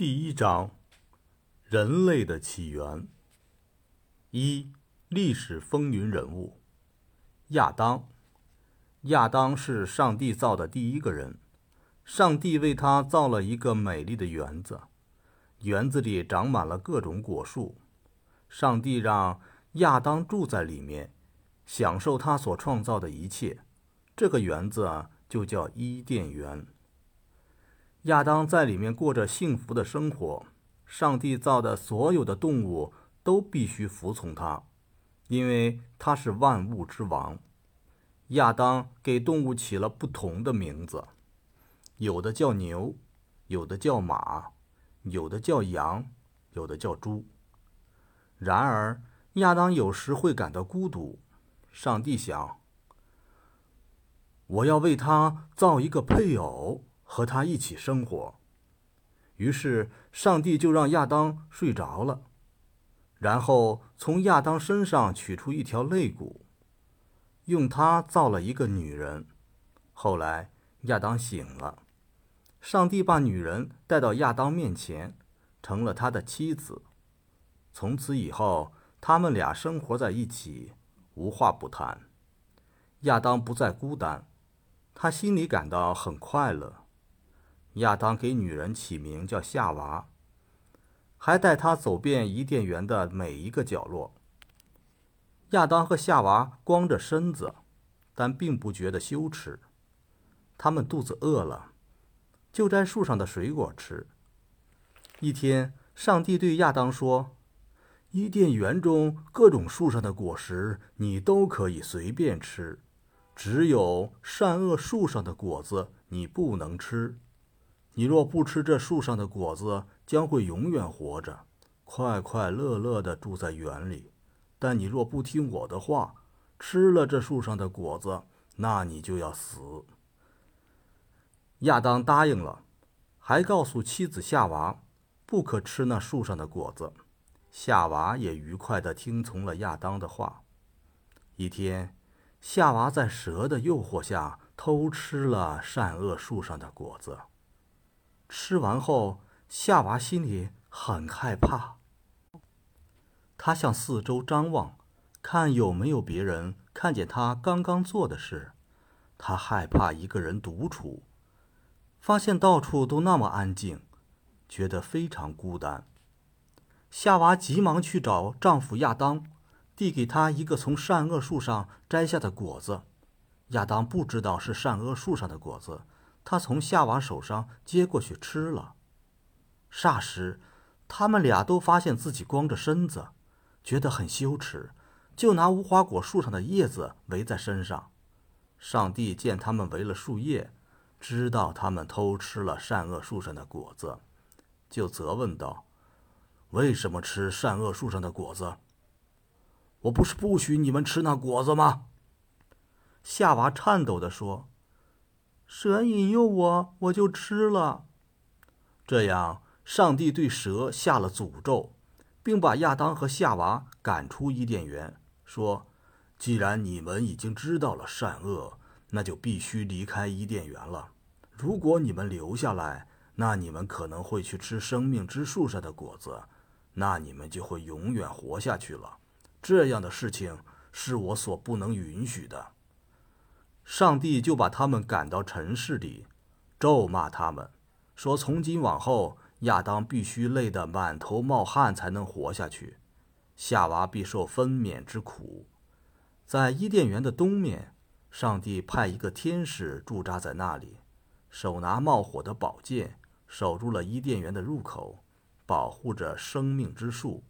第一章：人类的起源。一、历史风云人物亚当。亚当是上帝造的第一个人。上帝为他造了一个美丽的园子，园子里长满了各种果树。上帝让亚当住在里面，享受他所创造的一切。这个园子就叫伊甸园。亚当在里面过着幸福的生活，上帝造的所有的动物都必须服从他，因为他是万物之王。亚当给动物起了不同的名字，有的叫牛，有的叫马，有的叫羊，有的叫猪。然而，亚当有时会感到孤独。上帝想：我要为他造一个配偶。和他一起生活。于是，上帝就让亚当睡着了，然后从亚当身上取出一条肋骨，用它造了一个女人。后来，亚当醒了，上帝把女人带到亚当面前，成了他的妻子。从此以后，他们俩生活在一起，无话不谈。亚当不再孤单，他心里感到很快乐。亚当给女人起名叫夏娃，还带她走遍伊甸园的每一个角落。亚当和夏娃光着身子，但并不觉得羞耻。他们肚子饿了，就摘树上的水果吃。一天，上帝对亚当说：“伊甸园中各种树上的果实你都可以随便吃，只有善恶树上的果子你不能吃。”你若不吃这树上的果子，将会永远活着，快快乐乐地住在园里。但你若不听我的话，吃了这树上的果子，那你就要死。亚当答应了，还告诉妻子夏娃，不可吃那树上的果子。夏娃也愉快地听从了亚当的话。一天，夏娃在蛇的诱惑下偷吃了善恶树上的果子。吃完后，夏娃心里很害怕。他向四周张望，看有没有别人看见他刚刚做的事。他害怕一个人独处，发现到处都那么安静，觉得非常孤单。夏娃急忙去找丈夫亚当，递给他一个从善恶树上摘下的果子。亚当不知道是善恶树上的果子。他从夏娃手上接过去吃了，霎时，他们俩都发现自己光着身子，觉得很羞耻，就拿无花果树上的叶子围在身上。上帝见他们围了树叶，知道他们偷吃了善恶树上的果子，就责问道：“为什么吃善恶树上的果子？我不是不许你们吃那果子吗？”夏娃颤抖地说。蛇引诱我，我就吃了。这样，上帝对蛇下了诅咒，并把亚当和夏娃赶出伊甸园，说：“既然你们已经知道了善恶，那就必须离开伊甸园了。如果你们留下来，那你们可能会去吃生命之树上的果子，那你们就会永远活下去了。这样的事情是我所不能允许的。”上帝就把他们赶到城市里，咒骂他们，说：“从今往后，亚当必须累得满头冒汗才能活下去，夏娃必受分娩之苦。”在伊甸园的东面，上帝派一个天使驻扎在那里，手拿冒火的宝剑，守住了伊甸园的入口，保护着生命之树。